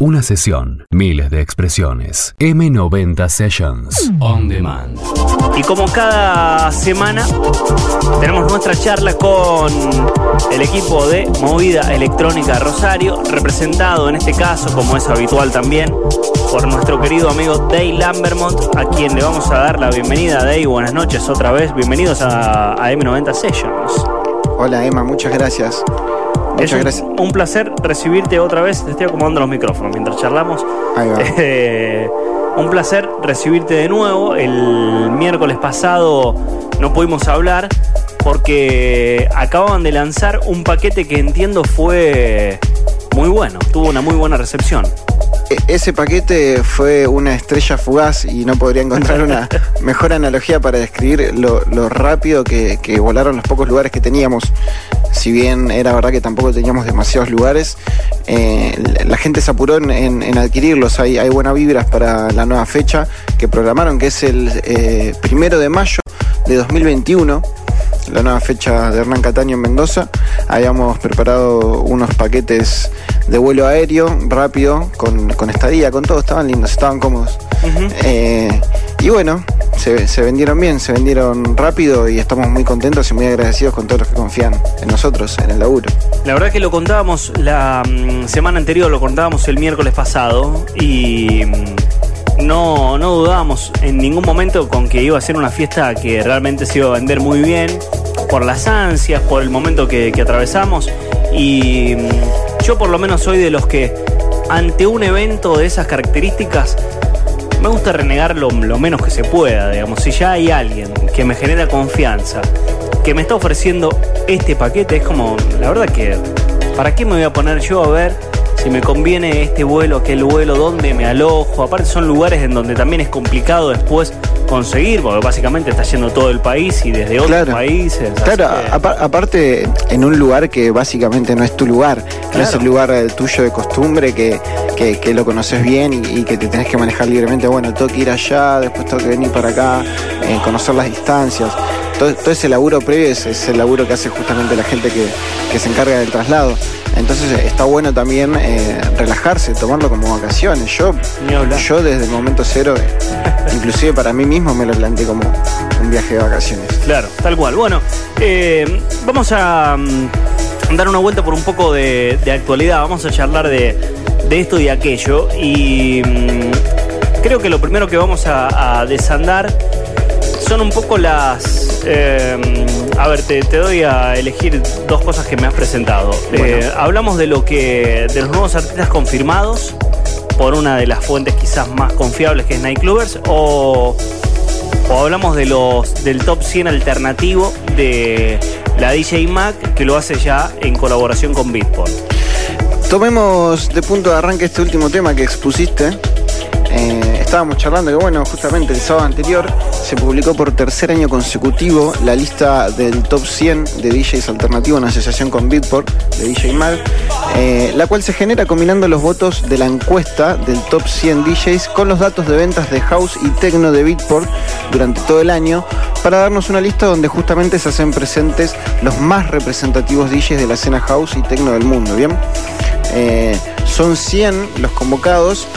Una sesión, miles de expresiones. M90 Sessions. On demand. Y como cada semana, tenemos nuestra charla con el equipo de Movida Electrónica Rosario, representado en este caso, como es habitual también, por nuestro querido amigo Day Lambermont, a quien le vamos a dar la bienvenida. Day, buenas noches otra vez. Bienvenidos a, a M90 Sessions. Hola Emma, muchas gracias. Es un, un placer recibirte otra vez. Te estoy acomodando los micrófonos mientras charlamos. Ahí va. Eh, un placer recibirte de nuevo. El miércoles pasado no pudimos hablar porque acababan de lanzar un paquete que entiendo fue muy bueno, tuvo una muy buena recepción. E- Ese paquete fue una estrella fugaz y no podría encontrar una mejor analogía para describir lo, lo rápido que, que volaron los pocos lugares que teníamos. Si bien era verdad que tampoco teníamos demasiados lugares, eh, la gente se apuró en, en- en adquirirlos. Hay, hay buenas vibras para la nueva fecha que programaron, que es el eh, primero de mayo de 2021 la nueva fecha de Hernán Cataño en Mendoza. Habíamos preparado unos paquetes de vuelo aéreo rápido, con, con estadía, con todo, estaban lindos, estaban cómodos. Eh, y bueno, se, se vendieron bien, se vendieron rápido y estamos muy contentos y muy agradecidos con todos los que confían en nosotros, en el laburo. La verdad que lo contábamos la mm, semana anterior, lo contábamos el miércoles pasado y mm, no, no dudábamos en ningún momento con que iba a ser una fiesta que realmente se iba a vender muy bien por las ansias, por el momento que, que atravesamos y mm, yo por lo menos soy de los que ante un evento de esas características me gusta renegar lo, menos que se pueda, digamos. Si ya hay alguien que me genera confianza, que me está ofreciendo este paquete, es como, la verdad que, ¿para qué me voy a poner yo a ver si me conviene este vuelo, aquel vuelo, dónde me alojo? Aparte son lugares en donde también es complicado después conseguir, porque básicamente está yendo todo el país y desde otros Claro. países. Claro, que- aparte en un lugar que básicamente no es tu lugar, no es el lugar eh, tuyo de costumbre que, que- que lo conoces bien y, y que te tenés que manejar libremente. Bueno, tengo que ir allá, después tengo que venir para acá, eh, conocer las distancias. Todo, todo ese laburo previo es, es el laburo que hace justamente la gente que, que se encarga del traslado. Entonces eh, está bueno también eh, relajarse, tomarlo como vacaciones. Yo, desde el momento cero, inclusive para mí mismo me lo planteé como un viaje de vacaciones. Claro, tal cual. Bueno, eh, vamos a mm, dar una vuelta por un poco de, de actualidad. Vamos a charlar de, de esto y aquello. Y mm, creo que lo primero que vamos a, a desandar son un poco las... eh, a ver, te, te doy a elegir dos cosas que me has presentado. Eh, hablamos de lo que. de los nuevos artistas confirmados por una de las fuentes quizás más confiables que es Nightclubbers. O o hablamos de los del top 100 alternativo de la DJ Mac que lo hace ya en colaboración con Beatport. Tomemos de punto de arranque este último tema que expusiste. Eh, estábamos charlando que, bueno, justamente el sábado anterior se publicó por tercer año consecutivo la lista del top 100 de DJs alternativos en asociación con Beatport de DJ Mag, eh, la cual se genera combinando los votos de la encuesta del top 100 DJs con los datos de ventas de house y techno de Beatport durante todo el año para darnos una lista donde justamente se hacen presentes los más representativos DJs de la escena house y techno del mundo, ¿bien? Eh, son 100 los convocados.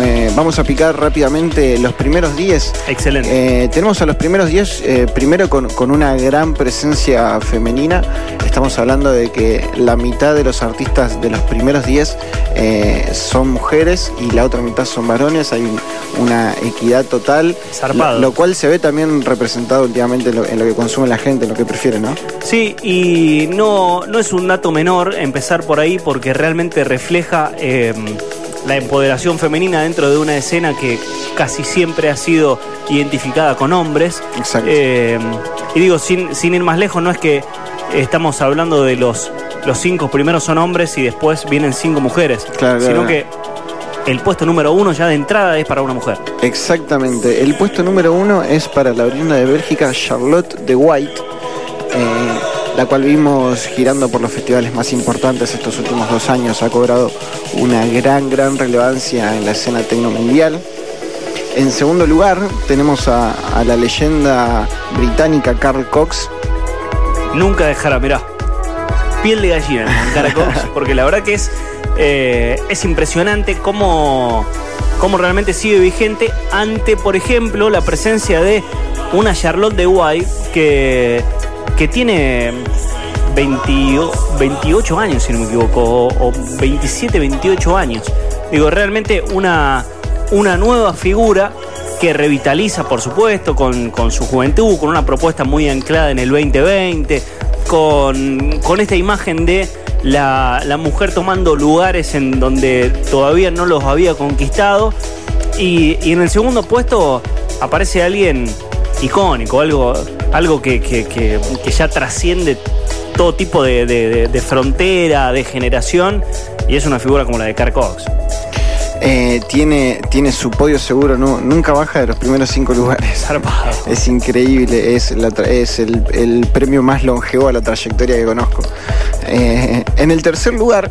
Eh, vamos a picar rápidamente los primeros 10. Excelente. Eh, tenemos a los primeros 10, eh, primero con, con una gran presencia femenina. Estamos hablando de que la mitad de los artistas de los primeros 10 eh, son mujeres y la otra mitad son varones. Hay un- una equidad total. Zarpado. Lo, cual se ve también representado últimamente en lo, en lo que consume la gente, en lo que prefiere, ¿no? Sí, y no, no es un dato menor empezar por ahí porque realmente refleja eh, la empoderación femenina dentro de una escena que casi siempre ha sido identificada con hombres. Exacto. Eh, y digo, sin, sin ir más lejos, no es que estamos hablando de los, los cinco primeros son hombres y después vienen cinco mujeres, Claro, sino claro. que el puesto número uno ya de entrada es para una mujer. Exactamente. El puesto número uno es para la oriunda de Bélgica, Charlotte de White, eh, la cual vimos girando por los festivales más importantes estos últimos dos años. Ha cobrado una gran, gran relevancia en la escena tecno mundial. En segundo lugar, tenemos a, a la leyenda británica Carl Cox, Nunca dejará, mirá, piel de gallina en Cara Cox, porque la verdad que es eh, es impresionante cómo, cómo realmente sigue vigente ante, por ejemplo, la presencia de una Charlotte de White que, que tiene 28 años, si no me equivoco, o, 27, 28 años. Digo, realmente una, una nueva figura que revitaliza, por supuesto, con, su juventud, con una propuesta muy anclada en el 2020, con, con esta imagen de la, la, mujer tomando lugares en donde todavía no los había conquistado. Y, y en el segundo puesto aparece alguien icónico, algo, algo que, que, que, que ya trasciende todo tipo de, frontera, de generación, y es una figura como la de Carl Cox. Eh, tiene, tiene su podio seguro, nunca baja de los primeros cinco lugares. Es increíble, es, es el, premio más longevo a la trayectoria que conozco. Eh, en el tercer lugar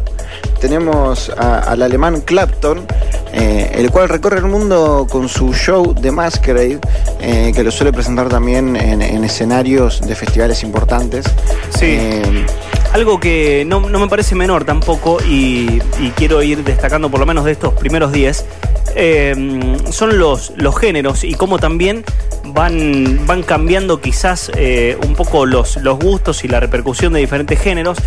tenemos al alemán Clapton, eh, el cual recorre el mundo con su show The Masquerade, eh, que lo suele presentar también en, escenarios de festivales importantes. Sí. Eh, algo que no, me parece menor tampoco y, quiero ir destacando por lo menos de estos primeros 10, son los, los géneros y cómo también van, van cambiando quizás un poco los, los gustos y la repercusión de diferentes géneros.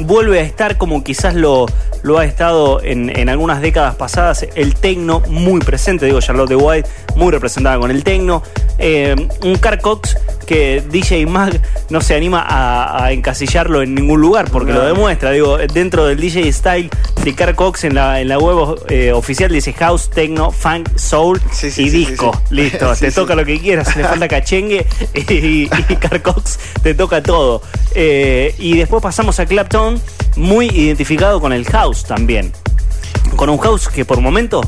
vuelve a estar como quizás lo, lo ha estado en, en algunas décadas pasadas, el tecno muy presente, digo Charlotte de White, muy representada con el tecno. Eh, un Car Cox que DJ Mag no se anima a, encasillarlo en ningún lugar porque lo demuestra. Digo, dentro del DJ Style de Car Cox en la, en la web eh, oficial dice House, Tecno, Funk, Soul y Disco. Listo, te toca lo que quieras, le falta cachengue y, y Car Cox te toca todo. Eh, y después pasamos a Clapton, muy identificado con el house también con un house que por momento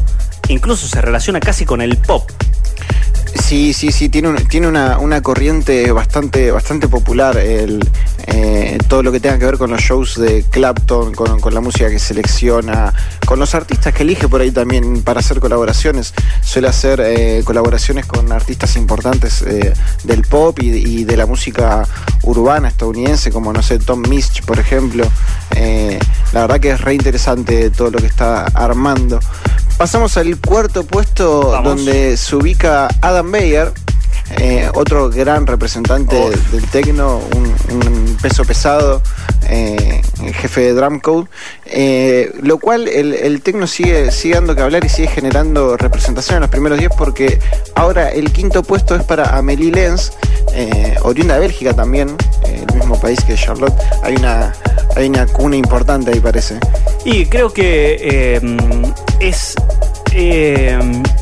incluso se relaciona casi con el pop. Sí, sí, sí, tiene, tiene una, corriente bastante, bastante popular. El, eh, todo lo que tenga que ver con los shows de Clapton, con, la música que selecciona, con los artistas que elige por ahí también para hacer colaboraciones. Suele hacer eh, colaboraciones con artistas importantes eh, del pop y, de la música urbana estadounidense, como no sé, Tom Misch, por ejemplo. la verdad que es re interesante todo lo que está armando. Pasamos al cuarto puesto donde se ubica Adam Beyer, eh, otro gran representante del tecno, un, peso pesado, eh, jefe de Drum Code, eh, lo cual el, el tecno sigue, sigue dando que hablar y sigue generando representación en los primeros 10 porque ahora el quinto puesto es para Amelie Lenz, oriunda de Bélgica también, el mismo país que Charlotte. Hay una, hay una cuna importante ahí parece. Y creo que es eh,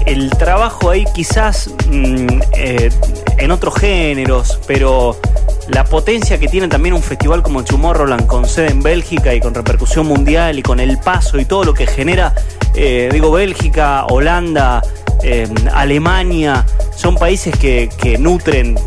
el trabajo ahí quizás mm, eh, en otros géneros, pero la potencia que tiene también un festival como Tomorrowland con sede en Bélgica y con repercusión mundial y con el paso y todo lo que genera, eh, digo, Bélgica, Holanda, Alemania, son países que nutren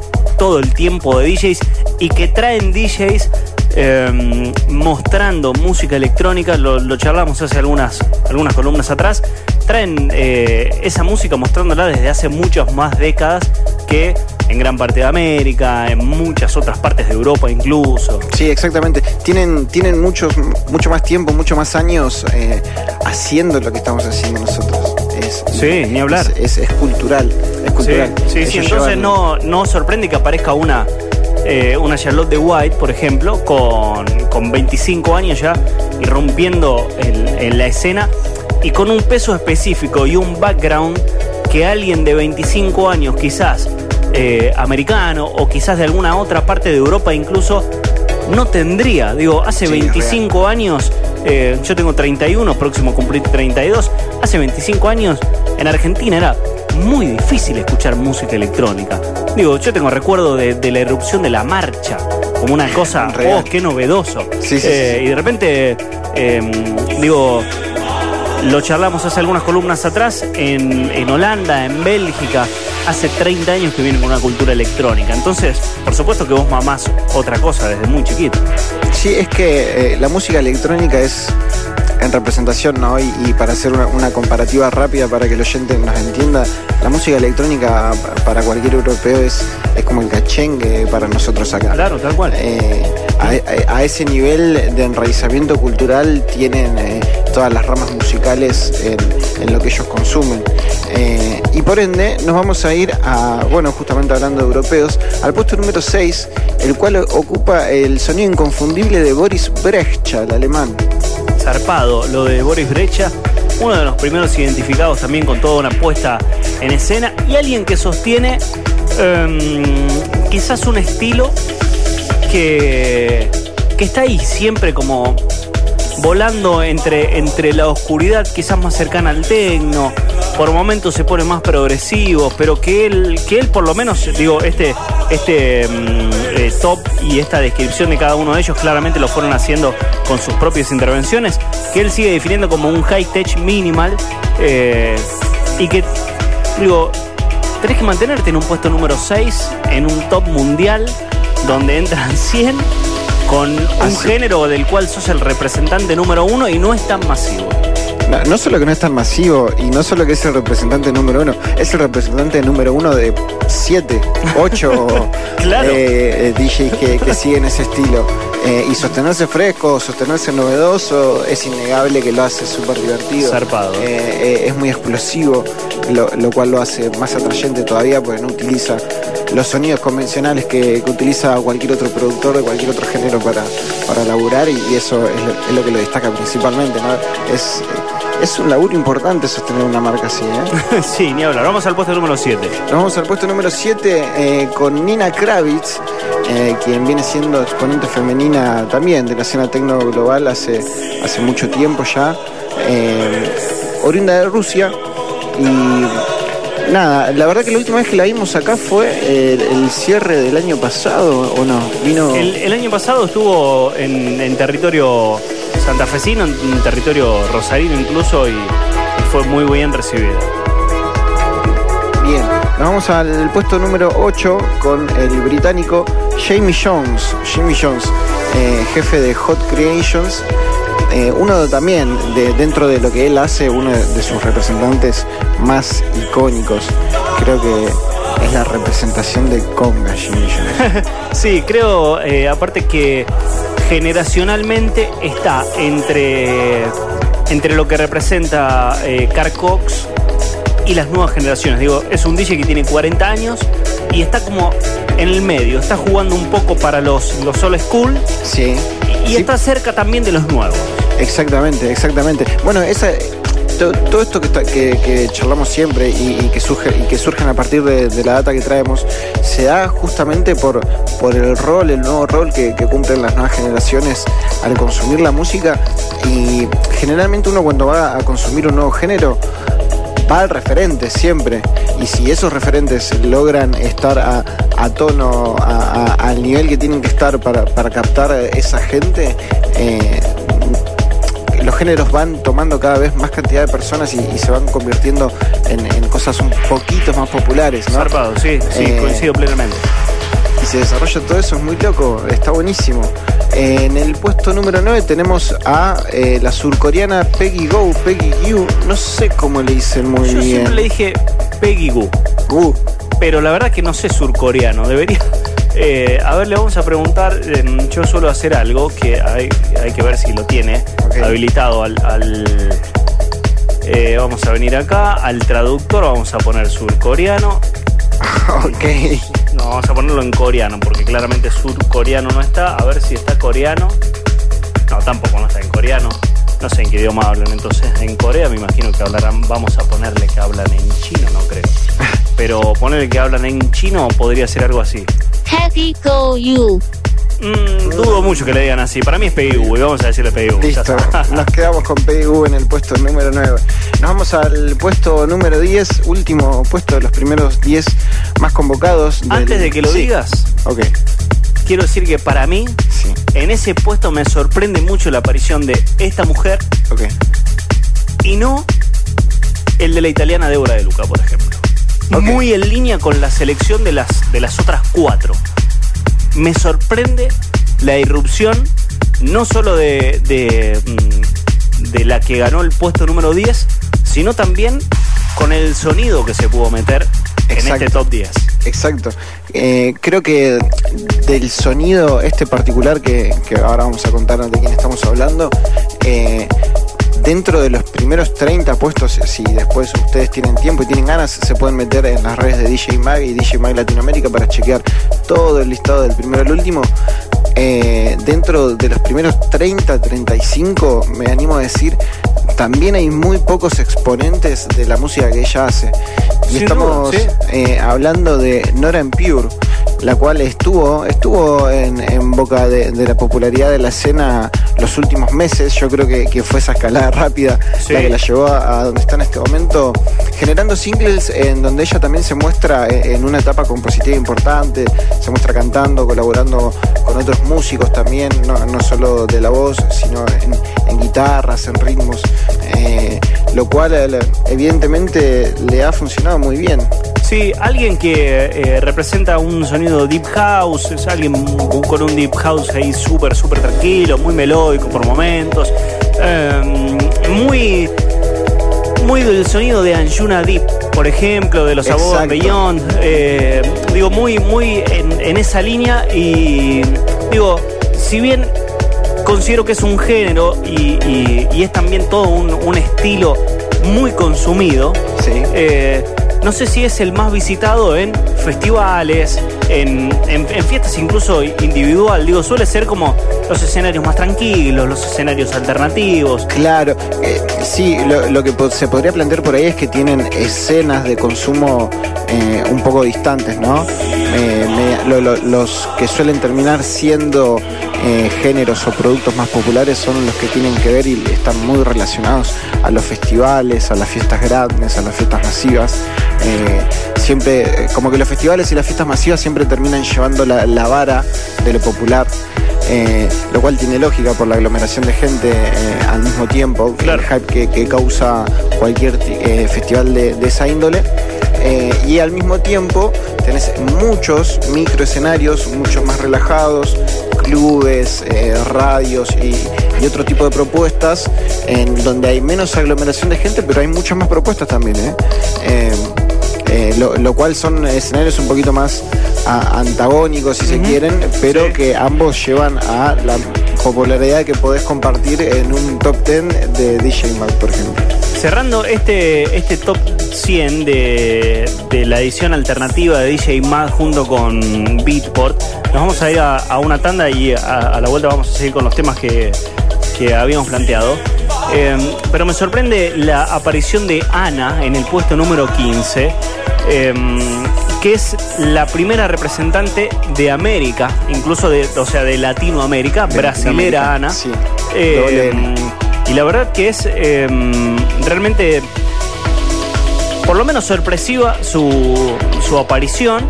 todo el tiempo de DJs y que traen DJs Em, mostrando música electrónica, lo, charlamos hace algunas, algunas columnas atrás, traen eh, esa música mostrándola desde hace muchas más décadas que en gran parte de América, en muchas otras partes de Europa incluso. Sí, exactamente. Tienen, tienen muchos, mucho más tiempo, mucho más años eh, haciendo lo que estamos haciendo nosotros. Es, sí, ni hablar. Es, cultural. Es cultural. Sí, sí, entonces no, no sorprende que aparezca una eh, una Charlotte de White, por ejemplo, con, con 25 años ya, irrumpiendo en, en la escena y con un peso específico y un background que alguien de 25 años, quizás eh, americano o quizás de alguna otra parte de Europa incluso, no tendría. Digo, hace 25 años, eh, yo tengo 31, próximo a cumplir 32, hace 25 años en Argentina era muy difícil escuchar música electrónica. Digo, yo tengo recuerdo de, la erupción de la marcha, como una cosa, oh, qué novedoso. Eh, y de repente, em, digo, lo charlamos hace algunas columnas atrás, en, Holanda, en Bélgica, hace 30 años que vienen con una cultura electrónica. Entonces, por supuesto que vos mamás otra cosa desde muy chiquito. Sí, es que eh, la música electrónica es en representación, ¿no? Y, y para hacer una, comparativa rápida para que el oyente nos entienda, la música electrónica para cualquier europeo es, es como el cachengue para nosotros acá. Claro, tal cual. Eh, a, ese nivel de enraizamiento cultural tienen eh, todas las ramas musicales en, lo que ellos consumen. Eh, y por ende nos vamos a ir a, bueno, justamente hablando de europeos, al puesto número 6, el cual ocupa el sonido inconfundible de Boris Brecha, el alemán. Zarpado, lo de Boris Brecha, uno de los primeros identificados también con toda una puesta en escena y alguien que sostiene em, quizás un estilo que, que está ahí siempre como volando entre, entre la oscuridad quizás más cercana al tecno, por momentos se pone más progresivo, pero que él, que él por lo menos, digo, este, este mm, eh, top y esta descripción de cada uno de ellos claramente lo fueron haciendo con sus propias intervenciones, que él sigue definiendo como un high tech minimal eh, y que, digo, tenés que mantenerte en un puesto número 6, en un top mundial, donde entran 100 con un género del cual sos el representante número uno y no es tan masivo. No, solo que no es tan masivo y no solo que es el representante número uno, es el representante número uno de siete, ocho eh, DJs que, siguen ese estilo. Eh, y sostenerse fresco, sostenerse novedoso, es innegable que lo hace súper divertido. Zarpado. Eh, es muy explosivo, lo, lo, cual lo hace más atrayente todavía porque no utiliza los sonidos convencionales que, utiliza cualquier otro productor de cualquier otro género para, para laburar y, eso es lo, que lo destaca principalmente. Es, es un laburo importante sostener una marca así. ¿eh? sí, ni hablar. Vamos al puesto número 7. Vamos al puesto número 7 eh, con Nina Kravitz, eh, quien viene siendo exponente femenina también de la escena tecno global hace, hace mucho tiempo ya. oriunda de Rusia y nada, la verdad que la última vez que la vimos acá fue eh, el, cierre del año pasado, ¿o no? Vino... El, año pasado estuvo en, territorio santafesino, en, territorio rosarino incluso, y, fue muy bien recibida. Bien, nos vamos al puesto número 8 con el británico Jamie Jones. Jamie Jones, eh, jefe de Hot Creations. Eh, uno también, de, dentro de lo que él hace, uno de, sus representantes más icónicos. Creo que es la representación de Conga, sí, creo, eh, aparte que generacionalmente está entre, entre lo que representa eh, Car Cox y las nuevas generaciones. Digo, es un DJ que tiene 40 años y está como en el medio, está jugando un poco para los, los old school. Sí. Y, está cerca también de los nuevos. Exactamente, exactamente. Bueno, esa, todo, esto que, que, charlamos siempre y, que que surgen a partir de, la data que traemos, se da justamente por, el rol, el nuevo rol que, cumplen las nuevas generaciones al consumir la música. Y generalmente uno cuando va a consumir un nuevo género, va al referente siempre. Y si esos referentes logran estar a, tono, al nivel que tienen que estar para, captar esa gente, eh, los géneros van tomando cada vez más cantidad de personas y, se van convirtiendo en, cosas un poquito más populares, ¿no? Zarpado, sí, sí, eh, coincido plenamente. Y se desarrolla todo eso, es muy loco, está buenísimo. en el puesto número 9 tenemos a eh, la surcoreana Peggy Go, Peggy Gu, no sé cómo le dicen muy bien. Yo siempre le dije Peggy Gu. Gu. Pero la verdad que no sé surcoreano, debería eh, a ver, le vamos a preguntar. Em, yo suelo hacer algo que hay, que ver si lo tiene habilitado al. Eh, vamos a venir acá al traductor, vamos a poner surcoreano. ok. No, vamos a ponerlo en coreano, porque claramente surcoreano no está. A ver si está coreano. No, tampoco no está en coreano. No sé en qué idioma hablan. Entonces, en Corea me imagino que hablarán. Vamos a ponerle que hablan en chino, no creo. Pero ponerle que hablan en chino podría ser algo así. Happy Go You. Mm, dudo mucho que le digan así. Para mí es PIU y vamos a decirle PIU. Listo. Nos quedamos con PIU en el puesto número 9. Nos vamos al puesto número 10, último puesto de los primeros 10 más convocados. Antes de que lo digas, ok quiero decir que para mí, en ese puesto me sorprende mucho la aparición de esta mujer. Ok. Y no el de la italiana Débora de Luca, por ejemplo. Muy en línea con la selección de las, de las otras cuatro me sorprende la irrupción no solo de, de, mm, de, la que ganó el puesto número 10, sino también con el sonido que se pudo meter en este top 10. Exacto. Eh, creo que del sonido este particular que, que ahora vamos a contar de quién estamos hablando, eh, dentro de los primeros 30 puestos, si después ustedes tienen tiempo y tienen ganas, se pueden meter en las redes de DJ Mag y DJ Mag Latinoamérica para chequear todo el listado del primero al último. Eh, dentro de los primeros 30, 35, me animo a decir, también hay muy pocos exponentes de la música que ella hace. Y Sin estamos duda, sí. eh, hablando de Nora En Pure, la cual estuvo, estuvo en, en boca de, de la popularidad de la escena los últimos meses. Yo creo que, que fue esa escalada rápida Sí. la que la llevó a, a donde está en este momento, generando singles en donde ella también se muestra en, en una etapa compositiva importante, se muestra cantando, colaborando con otros músicos también, no, no solo de la voz, sino en, en guitarras, en ritmos, eh, lo cual eh, evidentemente le ha funcionado muy bien. Sí, alguien que eh, representa un sonido deep house, es alguien con un deep house ahí súper, súper tranquilo, muy melódico por momentos, eh, muy, muy del sonido de Anjuna Deep, por ejemplo, de los Above. Beyond, eh, digo, muy, muy en, en esa línea y digo, si bien considero que es un género y, y- y es también todo un, un estilo muy consumido, Sí. eh, no sé si es el más visitado en festivales, en, en- en fiestas incluso individual. Digo, suele ser como los escenarios más tranquilos, los escenarios alternativos. Claro, eh, sí, lo, lo que se podría plantear por ahí es que tienen escenas de consumo eh, un poco distantes, ¿no? Eh, me- lo- lo- los que suelen terminar siendo eh, géneros o productos más populares son los que tienen que ver y están muy relacionados a los festivales, a las fiestas grandes, a las fiestas masivas. Eh, siempre, eh, como que los festivales y las fiestas masivas siempre terminan llevando la, la vara de lo popular. eh, lo cual tiene lógica por la aglomeración de gente eh, al mismo tiempo, Claro. el hype que, que causa cualquier ti- eh, festival de, de esa índole. Y al mismo tiempo tenés muchos microescenarios, mucho más relajados, clubes, eh, radios y, y otro tipo de propuestas en donde hay menos aglomeración de gente, pero hay muchas más propuestas también. ¿eh? Eh, eh, lo, lo cual son escenarios un poquito más a- antagónicos si se quieren, pero Sí. que ambos llevan a la popularidad que podés compartir en un top 10 de DJ Mag, por ejemplo. Cerrando este, este top 100 de, de la edición alternativa de DJ Mag junto con Beatport, nos vamos a ir a, a una tanda y a, a la vuelta vamos a seguir con los temas que, que habíamos planteado. Eh, pero me sorprende la aparición de Ana en el puesto número 15, eh, que es la primera representante de América, incluso de, o sea, de Latinoamérica, De brasilera Latinoamérica, Ana. sí. Eh. Y la verdad que es eh, realmente, por lo menos sorpresiva su, su aparición,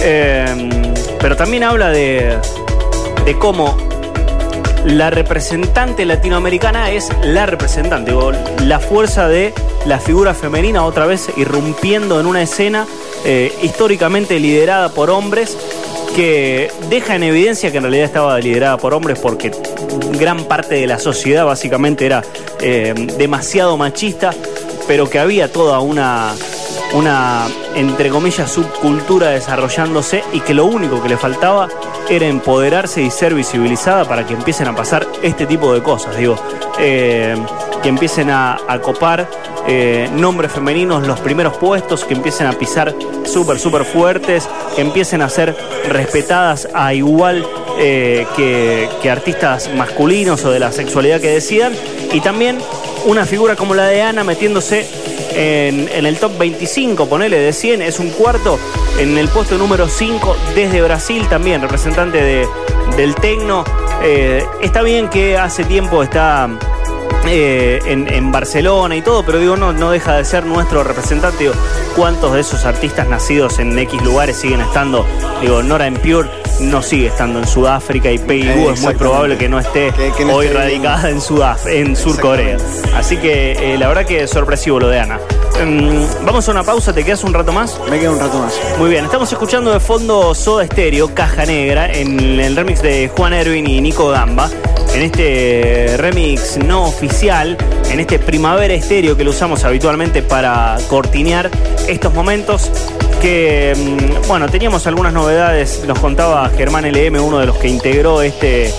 eh, pero también habla de, de cómo la representante latinoamericana es la representante, o la fuerza de la figura femenina otra vez irrumpiendo en una escena eh, históricamente liderada por hombres que deja en evidencia que en realidad estaba liderada por hombres porque gran parte de la sociedad básicamente era eh, demasiado machista, pero que había toda una, una, entre comillas, subcultura desarrollándose y que lo único que le faltaba era empoderarse y ser visibilizada para que empiecen a pasar este tipo de cosas, digo, eh, que empiecen a, copar eh, nombres femeninos los primeros puestos, que empiecen a pisar súper, súper fuertes, que empiecen a ser respetadas a igual eh, que, artistas masculinos o de la sexualidad que decidan, y también una figura como la de Ana metiéndose en, en el top 25, ponele de 100, es un cuarto en el puesto número 5 desde Brasil también, representante de, del Tecno. Eh, está bien que hace tiempo está eh, en, en Barcelona y todo, pero digo, no, no deja de ser nuestro representante. Digo, ¿Cuántos de esos artistas nacidos en X lugares siguen estando? Digo, Nora en Pure no sigue estando en Sudáfrica y Eh, Gou es muy probable que no esté Que- que no hoy esté radicada en Sudaf en Sur Corea. Así que eh, la verdad que es sorpresivo lo de Ana. Mm, vamos a una pausa, ¿te quedas un rato más? Me queda un rato más. Muy bien, estamos escuchando de fondo Soda Stereo, Caja Negra, en el remix de Juan Erwin y Nico Gamba. En este remix no oficial en este primavera estéreo que lo usamos habitualmente para cortinear estos momentos. Que, mm, bueno, teníamos algunas novedades, nos contaba Germán LM, uno de los que integró este,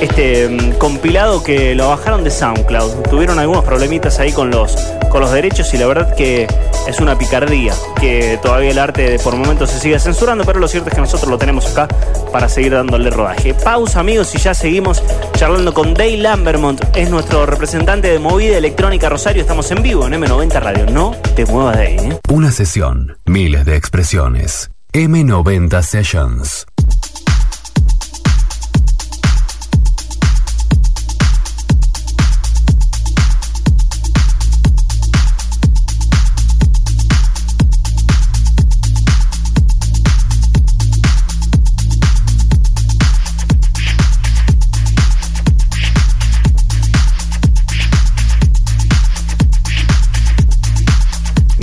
este mm, compilado que lo bajaron de SoundCloud. Tuvieron algunos problemitas ahí con los, con los derechos y la verdad que es una picardía que todavía el arte por momentos se sigue censurando, pero lo cierto es que nosotros lo tenemos acá para seguir dándole rodaje. Pausa amigos y ya seguimos charlando con Dave Lambermont, es nuestro representante de movida electrónica Rosario, estamos en vivo en M90 Radio, no te muevas de. ¿eh? Una sesión, miles de expresiones. M90 Sessions.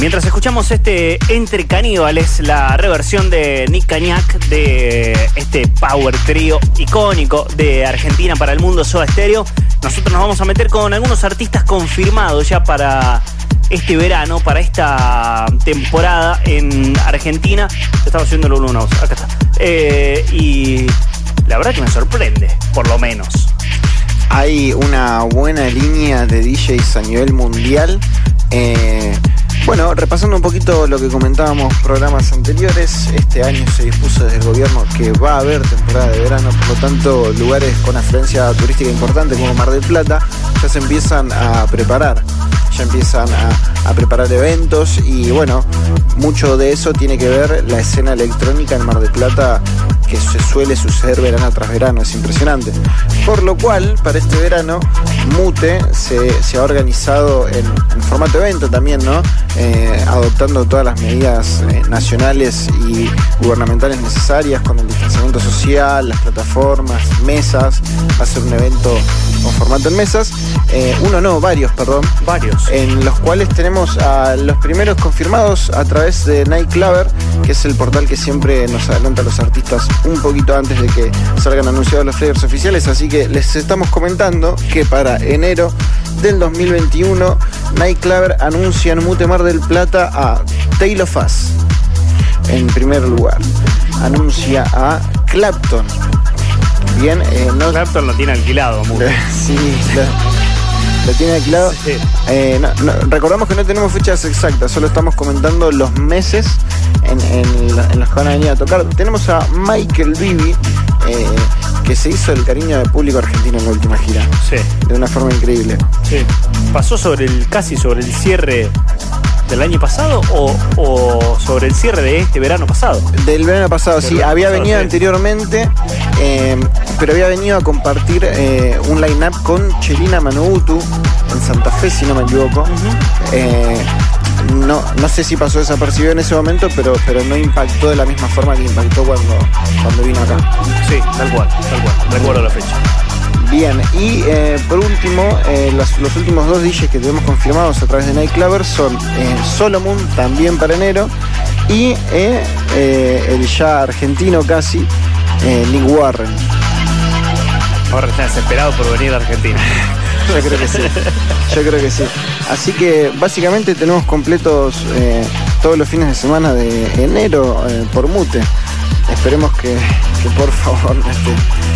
Mientras escuchamos este Entre Caníbales, la reversión de Nick Cañac de este power trio icónico de Argentina para el mundo Soda Stereo, nosotros nos vamos a meter con algunos artistas confirmados ya para este verano, para esta temporada en Argentina. Estamos haciendo el 1 acá está. Eh, y la verdad que me sorprende, por lo menos. Hay una buena línea de DJs a nivel mundial. Eh, bueno, repasando un poquito lo que comentábamos programas anteriores, este año se dispuso desde el gobierno que va a haber temporada de verano, por lo tanto lugares con afluencia turística importante como Mar del Plata ya se empiezan a preparar, ya empiezan a, preparar eventos y bueno, mucho de eso tiene que ver la escena electrónica en Mar del Plata que se suele suceder verano tras verano, es impresionante. Por lo cual, para este verano, Mute se, ha organizado en, formato evento también, ¿no? Eh, adoptando todas las medidas eh, nacionales y gubernamentales necesarias con el distanciamiento social, las plataformas, mesas. Ser un evento con formato en mesas. Eh, uno no, varios, perdón. Varios. En los cuales tenemos a los primeros confirmados a través de Nightclover, que es el portal que siempre nos adelanta a los artistas un poquito antes de que salgan anunciados los flyers oficiales, así que les estamos comentando que para enero del 2021 Nightclover anuncia en Mute Mar del Plata a Taylor Fass en primer lugar. Anuncia a Clapton. Bien, eh, no... Clapton lo tiene alquilado, Mute. sí, lo tiene alquilado. Sí. Eh, no, no, recordamos que no tenemos fechas exactas, solo estamos comentando los meses en, en, en, los que van a venir a tocar. Tenemos a Michael Bibi, eh, que se hizo el cariño del público argentino en la última gira. Sí. De una forma increíble. Sí. Pasó sobre el casi sobre el cierre del año pasado o, o, sobre el cierre de este verano pasado? Del verano pasado, Del sí. Verano había pasado, venido sí. anteriormente, eh, pero había venido a compartir eh, un line-up con Chelina Manoutu en Santa Fe, si no me equivoco. Uh -huh. eh, no, no sé si pasó desapercibido en ese momento, pero, pero no impactó de la misma forma que impactó cuando, cuando vino acá. Sí, tal cual, tal cual. Recuerdo la fecha. Bien, y eh, por último, eh, los, los, últimos dos DJs que tenemos confirmados a través de Nightclover son eh, Solomon, también para enero, y el ya argentino casi, Nick Warren. Ahora está desesperado por venir a Argentina. Yo creo que sí. Yo creo que sí. Así que básicamente tenemos completos todos los fines de semana de enero por mute. Esperemos que, que por favor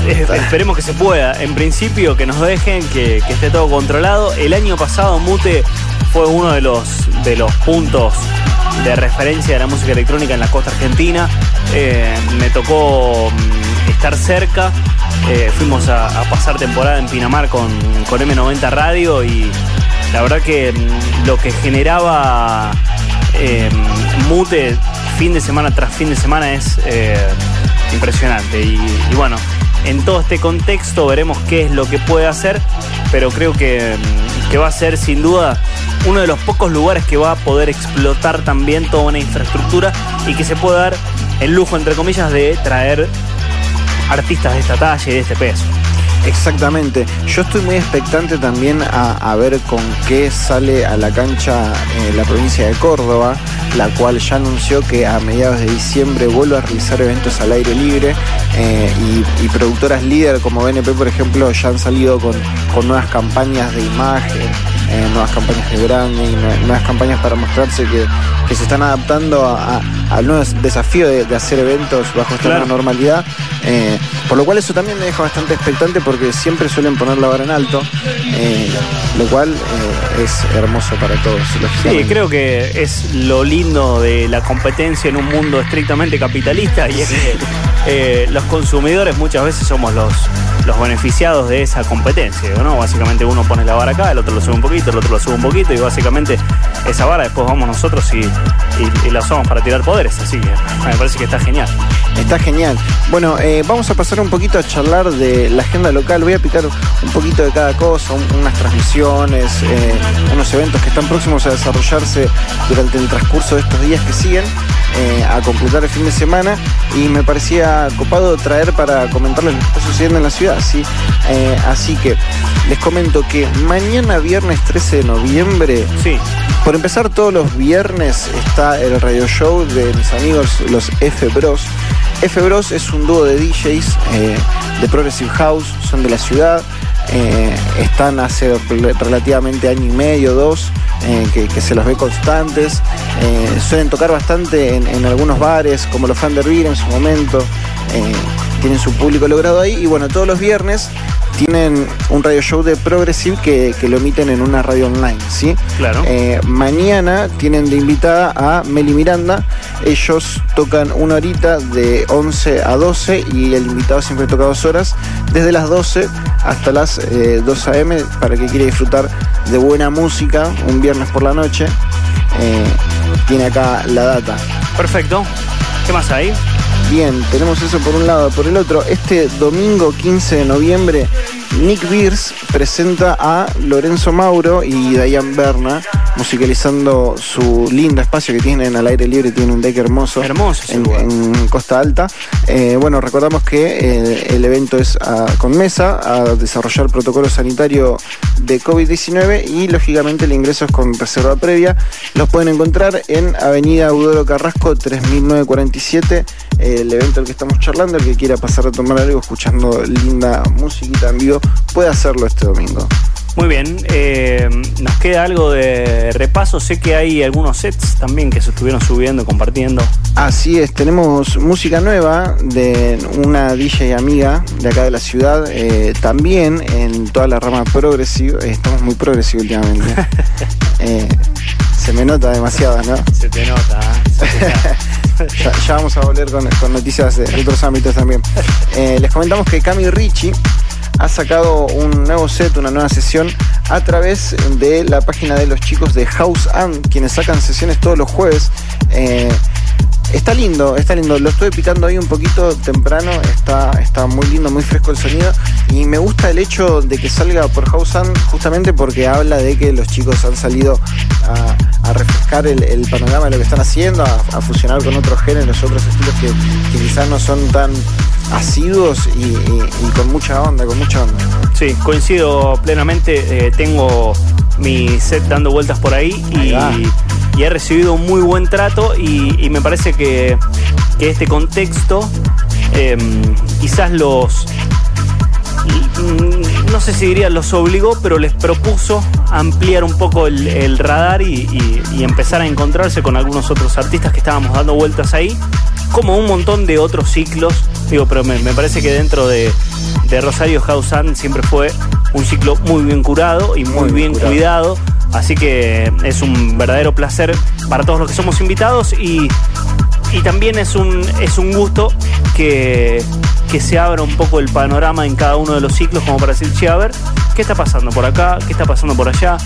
Esperemos que se pueda. En principio que nos dejen, que, que, esté todo controlado. El año pasado Mute fue uno de los, de los puntos de referencia de la música electrónica en la costa argentina. Eh, me tocó mm, estar cerca. Eh, fuimos a, a, pasar temporada en Pinamar con, con M90 Radio y la verdad que mm, lo que generaba eh, Mute fin de semana tras fin de semana es eh, impresionante. Y, bueno, en todo este contexto veremos qué es lo que puede hacer, pero creo que, que, va a ser sin duda uno de los pocos lugares que va a poder explotar también toda una infraestructura y que se puede dar el lujo, entre comillas, de traer artistas de esta talla y de este peso. Exactamente. Yo estoy muy expectante también a, a ver con qué sale a la cancha eh, la provincia de Córdoba, la cual ya anunció que a mediados de diciembre vuelve a realizar eventos al aire libre eh, y, y, productoras líder como BNP, por ejemplo, ya han salido con, con nuevas campañas de imagen eh, nuevas campañas de branding, nue- nuevas campañas para mostrarse que, que se están adaptando a- a- al nuevo desafío de, de hacer eventos bajo esta Claro. nueva normalidad. Eh, por lo cual eso también me deja bastante expectante porque siempre suelen poner la vara en alto, lo cual es hermoso para todos. Sí, creo que es lo lindo de la competencia en un mundo estrictamente capitalista y es que eh, los consumidores muchas veces somos los, los beneficiados de esa competencia, ¿no? Básicamente uno pone la vara acá, el otro lo sube un poquito, el otro lo sube un poquito y básicamente esa vara después vamos nosotros y, y- y la usamos para tirar poderes, así que me parece que está genial. Está genial. Bueno, eh, vamos a pasar un poquito a charlar de la agenda local. Voy a picar un poquito de cada cosa, un- unas transmisiones, eh, unos eventos que están próximos a desarrollarse durante el transcurso de estos días que siguen, eh, a completar el fin de semana. Y me parecía copado traer para comentarles lo que está sucediendo en la ciudad. ¿sí? Así que les comento que mañana, viernes 13 de noviembre, Sí, por empezar, todos los viernes está el radio show de mis amigos, los F Bros. F Bros es un dúo de DJs eh, de Progressive House, son de la ciudad, eh, están hace rel- relativamente año y medio, dos, eh, que, que se los ve constantes, eh, suelen tocar bastante en, en algunos bares, como los Thunder Beer en su momento, eh, tienen su público logrado ahí, y bueno, todos los viernes tienen un radio show de Progressive que, que lo emiten en una radio online, ¿sí? claro. Eh, mañana tienen de invitada a Meli Miranda. Ellos tocan una horita de 11 a 12 y el invitado siempre toca dos horas, desde las 12 hasta las eh, 2 a.m. para que quiera disfrutar de buena música un viernes por la noche. Eh, tiene acá la data. Perfecto. ¿Qué más hay? Bien, tenemos eso por un lado. Por el otro, este domingo 15 de noviembre, Nick Beers presenta a Lorenzo Mauro y Diane Berna, musicalizando su lindo espacio que tienen al aire libre, tiene un deck hermoso. Hermoso ese en, lugar. en Costa Alta. Eh, bueno, recordamos que eh, el evento es a- con mesa a desarrollar protocolo sanitario de COVID-19 y lógicamente el ingreso es con reserva previa. Los pueden encontrar en Avenida Eudoro Carrasco 3947. eh, el evento del que estamos charlando, el que quiera pasar a tomar algo escuchando linda musiquita en vivo, puede hacerlo este domingo. Muy bien, eh, nos queda algo de repaso. Sé que hay algunos sets también que se estuvieron subiendo, compartiendo. Así es, tenemos música nueva de una DJ amiga de acá de la ciudad, eh, también en toda la rama progresiva, eh, estamos muy progresivos últimamente. Eh, se me nota demasiado, ¿no? Se te nota. ¿eh? Ya, ya vamos a volver con, con noticias de otros ámbitos también. Les comentamos que Cami Ricci ha sacado un nuevo set, una nueva sesión a través de la página de los chicos de House and, quienes sacan sesiones todos los jueves. Eh, Está lindo, está lindo. Lo estuve picando ahí un poquito temprano. Está, está muy lindo, muy fresco el sonido. Y me gusta el hecho de que salga por House Sound justamente porque habla de que los chicos han salido a, refrescar el, panorama de lo que están haciendo, a, a fusionar con otros géneros, otros estilos que, que quizás no son tan asiduos y, y- y con mucha onda, con mucha onda. Sí, coincido plenamente. eh, tengo mi set dando vueltas por ahí y, y he recibido un muy buen trato y, me parece que, que este contexto em, quizás los... mm, No sé si diría los obligó, pero les propuso ampliar un poco el, el radar y, y- y empezar a encontrarse con algunos otros artistas que estábamos dando vueltas ahí, como un montón de otros ciclos. Digo, pero me, me parece que dentro de, de Rosario House Sound siempre fue un ciclo muy bien curado y muy, Muy bien cuidado. Así que es un verdadero placer para todos los que somos invitados y, y también es un, es un gusto que, que se abra un poco el panorama en cada uno de los ciclos, como para decir, che, a ver, ¿qué está pasando por acá? ¿Qué está pasando por allá?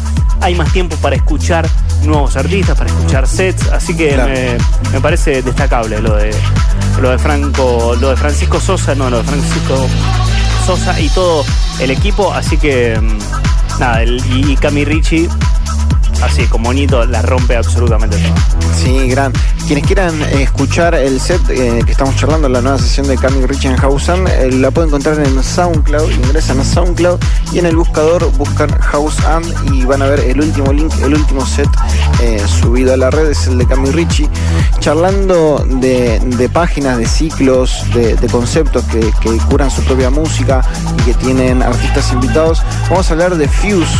Hay más tiempo para escuchar nuevos artistas, para escuchar sets, así que Claro. me, me parece destacable lo de lo de Franco, lo de Francisco Sosa, no, lo de Francisco Sosa y todo el equipo, así que mm, nada, el, y, y así como bonito, la rompe absolutamente todo. Sí, gran. Quienes quieran escuchar el set eh, que estamos charlando, la nueva sesión de Cami Rich en Hausan, eh, la pueden encontrar en SoundCloud. Ingresan a SoundCloud y en el buscador buscan House and y van a ver el último link, el último set eh, subido a la red, es el de Cami Richie. Charlando de, páginas, de ciclos, de, conceptos que curan su propia música y que tienen artistas invitados, vamos a hablar de Fuse.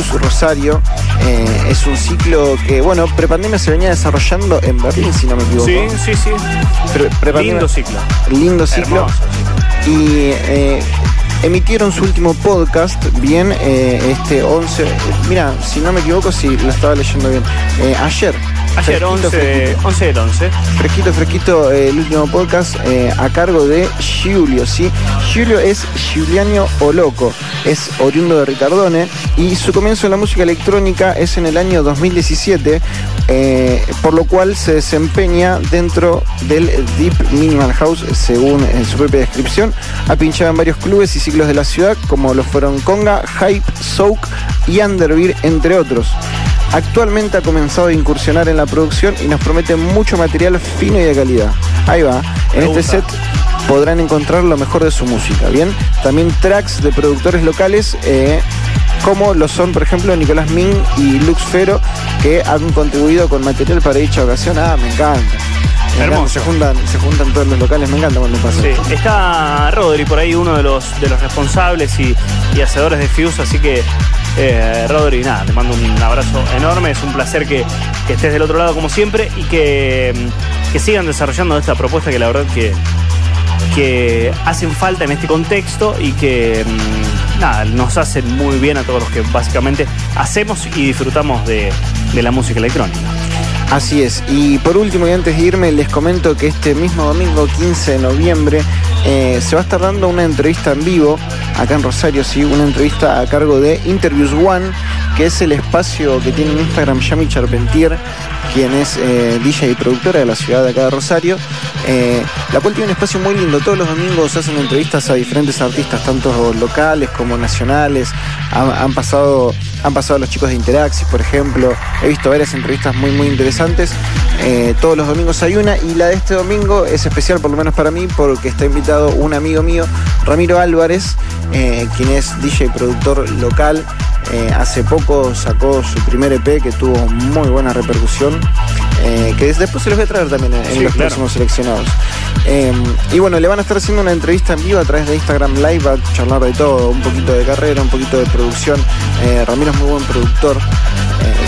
Rosario. Eh, es un ciclo que, bueno, prepandemia se venía desarrollando en Berlín, si no me equivoco. Sí, sí, sí. Pre- Lindo ciclo. Lindo ciclo. Hermoso. Y eh, emitieron su último podcast, bien, eh, este 11. Mira, si no me equivoco, si lo estaba leyendo bien. ayer. Ayer, Fresquito, 11, fresquito. 11 del 11. Fresquito, fresquito, eh, el último podcast eh, a cargo de Giulio, ¿sí? Giulio es Giuliano Oloco, es oriundo de Ricardone y su comienzo en la música electrónica es en el año 2017, eh, por lo cual se desempeña dentro del Deep Minimal House, según en su propia descripción. Ha pinchado en varios clubes y ciclos de la ciudad, como lo fueron Conga, Hype, Soak y Underbeer, entre otros. Actualmente ha comenzado a incursionar en la producción y nos promete mucho material fino y de calidad. Ahí va. En Me este gusta. set podrán encontrar lo mejor de su música, ¿bien? También tracks de productores locales, eh, como lo son, por ejemplo, Nicolás Min y Lux Fero, que han contribuido con material para dicha ocasión. Ah, me encanta. Me encanta. Hermoso. Se juntan, se juntan todos los locales, me encanta cuando pasa. Sí, está Rodri por ahí, uno de los, de los responsables y, y hacedores de Fuse, así que eh, Rodri, nada, te mando un abrazo enorme, es un placer que, que estés del otro lado como siempre y que, mm, que sigan desarrollando esta propuesta que la verdad que, que hacen falta en este contexto y que mm, nada, nos hacen muy bien a todos los que básicamente hacemos y disfrutamos de, de la música electrónica. Así es. Y por último, y antes de irme, les comento que este mismo domingo, 15 de noviembre, eh, se va a estar dando una entrevista en vivo, acá en Rosario, sí, una entrevista a cargo de Interviews One, que es el espacio que tiene en Instagram Yami Charpentier, quien es eh, DJ y productora de la ciudad de acá de Rosario, eh, la cual tiene un espacio muy lindo. Todos los domingos hacen entrevistas a diferentes artistas, tanto locales como nacionales. Han, pasado, han pasado los chicos de Interaxis, por ejemplo. He visto varias entrevistas muy, muy interesantes. Eh, todos los domingos hay una y la de este domingo es especial, por lo menos para mí, porque está invitado un amigo mío, Ramiro Álvarez, quien es DJ y productor local. Eh, hace poco sacó su primer EP que tuvo muy buena repercusión. eh, que después se los voy a traer también en, Sí, los claro. próximos seleccionados. Eh, y bueno, le van a estar haciendo una entrevista en vivo a través de Instagram Live, va a charlar de todo, un poquito de carrera, un poquito de producción. Ramiro es muy buen productor,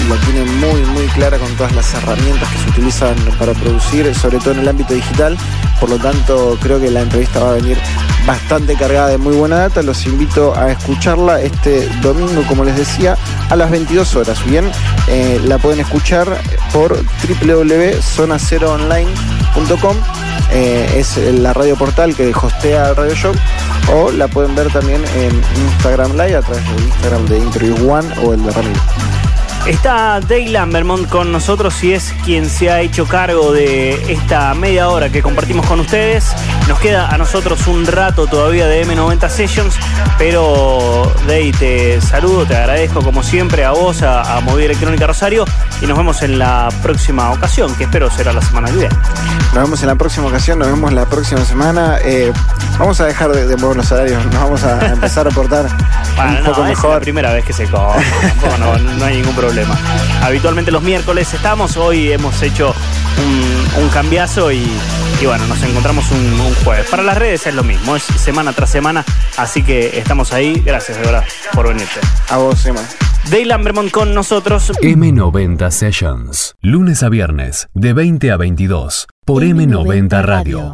y lo tiene muy, muy clara con todas las herramientas que se utilizan para producir, sobre todo en el ámbito digital. Por lo tanto, creo que la entrevista va a venir bastante cargada de muy buena data. Los invito a escucharla este domingo, como les decía, a las 22 horas. Bien, Eh, la pueden escuchar por www.zonaceroonline.com. Eh, es la radio portal que hostea el Radio Show. O la pueden ver también en Instagram Live a través del Instagram de Interview One o el de Ramiro. Está Dave Lambermont con nosotros y es quien se ha hecho cargo de esta media hora que compartimos con ustedes. Nos queda a nosotros un rato todavía de M90 Sessions, pero Dave te saludo, te agradezco como siempre a vos, a, a Movida Electrónica Rosario y nos vemos en la próxima ocasión, que espero será la semana que viene. Nos vemos en la próxima ocasión, nos vemos la próxima semana. Eh, vamos a dejar de, de mover los salarios, nos vamos a empezar a aportar Bueno, un no, poco es la mejor. primera vez que se tampoco no, no hay ningún problema. Habitualmente los miércoles estamos, hoy hemos hecho un, un cambiazo y, y bueno, nos encontramos un, un jueves. Para las redes es lo mismo, es semana tras semana, así que estamos ahí. Gracias de verdad por venirte. A vos, Emma. Dave Lambermont con nosotros. M90 Sessions. Lunes a viernes, de 20 a 22, por M90 Radio.